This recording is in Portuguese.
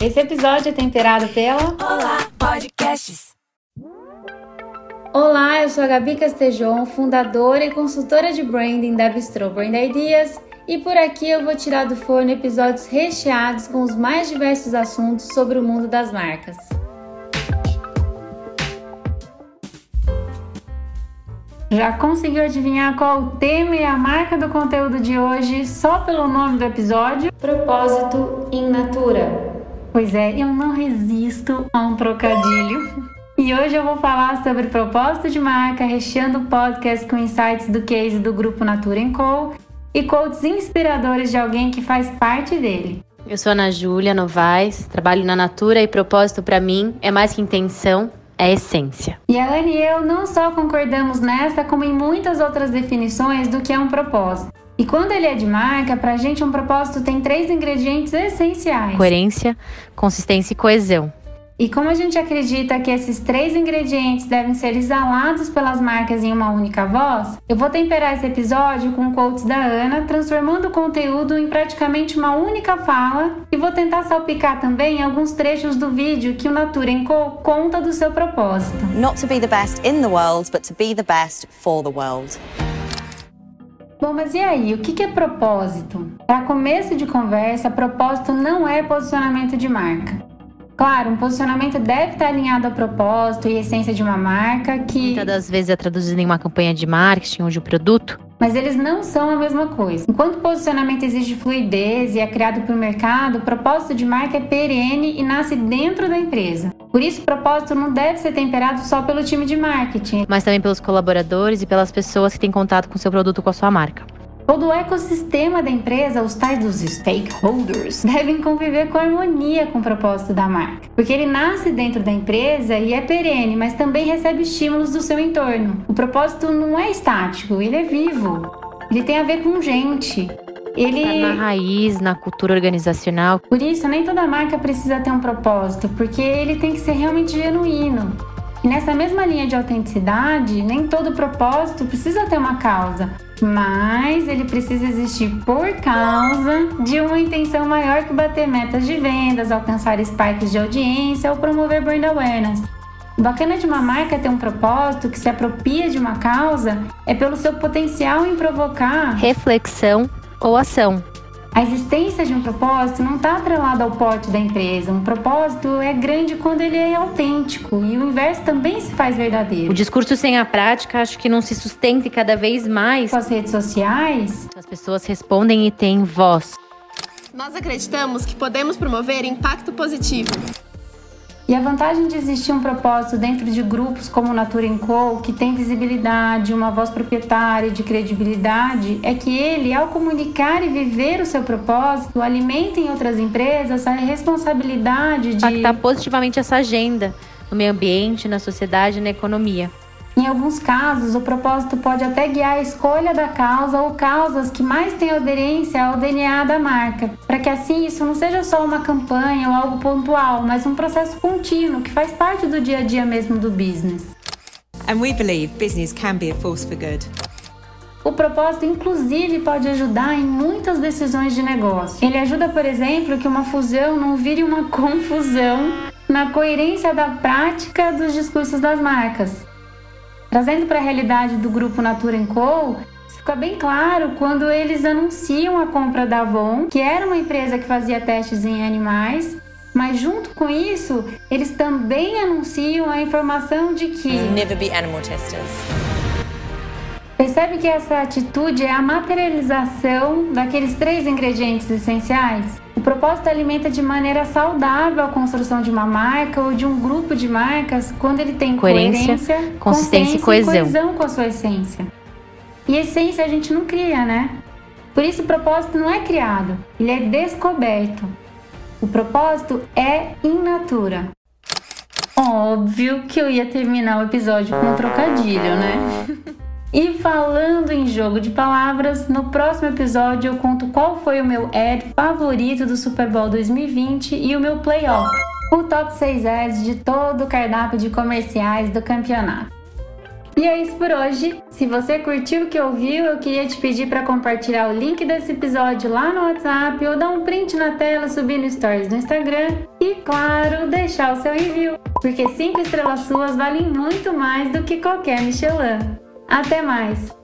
Esse episódio é temperado pela Olá Podcasts. Olá, eu sou a Gabi Castejon, fundadora e consultora de branding da Bistro Brand Ideas, e por aqui eu vou tirar do forno episódios recheados com os mais diversos assuntos sobre o mundo das marcas. Já conseguiu adivinhar qual o tema e a marca do conteúdo de hoje só pelo nome do episódio? Propósito in. Pois é, eu não resisto a um trocadilho. E hoje eu vou falar sobre propósito de marca, recheando o podcast com insights do case do grupo Natura Co e quotes inspiradores de alguém que faz parte dele. Eu sou Ana Júlia Novaes, trabalho na Natura e propósito para mim é mais que intenção, é essência. E a e eu não só concordamos nessa, como em muitas outras definições do que é um propósito. E quando ele é de marca, pra gente um propósito tem três ingredientes essenciais: coerência, consistência e coesão. E como a gente acredita que esses três ingredientes devem ser exalados pelas marcas em uma única voz, eu vou temperar esse episódio com quotes da Ana, transformando o conteúdo em praticamente uma única fala, e vou tentar salpicar também alguns trechos do vídeo que o Natura Co conta do seu propósito. Not to be the best in the world, but to be the best for the world. Bom, mas e aí? O que é propósito? Para começo de conversa, propósito não é posicionamento de marca. Claro, um posicionamento deve estar alinhado ao propósito e essência de uma marca que. Muitas das vezes é traduzido em uma campanha de marketing ou de um produto. Mas eles não são a mesma coisa. Enquanto o posicionamento exige fluidez e é criado para o mercado, o propósito de marca é perene e nasce dentro da empresa. Por isso, o propósito não deve ser temperado só pelo time de marketing, mas também pelos colaboradores e pelas pessoas que têm contato com seu produto com a sua marca. Todo o ecossistema da empresa, os tais dos stakeholders, devem conviver com harmonia com o propósito da marca. Porque ele nasce dentro da empresa e é perene, mas também recebe estímulos do seu entorno. O propósito não é estático, ele é vivo. Ele tem a ver com gente. Ele... Tá na raiz, na cultura organizacional. Por isso, nem toda marca precisa ter um propósito, porque ele tem que ser realmente genuíno. Nessa mesma linha de autenticidade, nem todo propósito precisa ter uma causa mas ele precisa existir por causa de uma intenção maior que bater metas de vendas, alcançar spikes de audiência ou promover brand awareness. O bacana de uma marca ter um propósito que se apropria de uma causa é pelo seu potencial em provocar reflexão ou ação. A existência de um propósito não está atrelada ao porte da empresa. Um propósito é grande quando ele é autêntico e o inverso também se faz verdadeiro. O discurso sem a prática acho que não se sustenta cada vez mais. Com as redes sociais, as pessoas respondem e têm voz. Nós acreditamos que podemos promover impacto positivo. E a vantagem de existir um propósito dentro de grupos como o Natura Co, que tem visibilidade, uma voz proprietária de credibilidade, é que ele, ao comunicar e viver o seu propósito, alimenta em outras empresas a responsabilidade de impactar positivamente essa agenda no meio ambiente, na sociedade na economia. Em alguns casos, o propósito pode até guiar a escolha da causa ou causas que mais têm aderência ao DNA da marca, para que assim isso não seja só uma campanha ou algo pontual, mas um processo contínuo que faz parte do dia a dia mesmo do business. And we believe business can be a force for good. O propósito, inclusive, pode ajudar em muitas decisões de negócio. Ele ajuda, por exemplo, que uma fusão não vire uma confusão na coerência da prática dos discursos das marcas. Trazendo para a realidade do grupo Natura Co, fica bem claro quando eles anunciam a compra da Avon, que era uma empresa que fazia testes em animais, mas junto com isso, eles também anunciam a informação de que Never be animal testers. Percebe que essa atitude é a materialização daqueles três ingredientes essenciais? O propósito alimenta de maneira saudável a construção de uma marca ou de um grupo de marcas quando ele tem coerência, coerência consistência e coesão. e coesão com a sua essência. E essência a gente não cria, né? Por isso o propósito não é criado, ele é descoberto. O propósito é in natura. Óbvio que eu ia terminar o episódio com um trocadilho, né? E falando em jogo de palavras, no próximo episódio eu conto qual foi o meu ad favorito do Super Bowl 2020 e o meu playoff, o top 6 ads de todo o cardápio de comerciais do campeonato. E é isso por hoje. Se você curtiu o que ouviu, eu queria te pedir para compartilhar o link desse episódio lá no WhatsApp ou dar um print na tela, subir no Stories no Instagram e, claro, deixar o seu review, porque cinco estrelas suas valem muito mais do que qualquer Michelin. Até mais!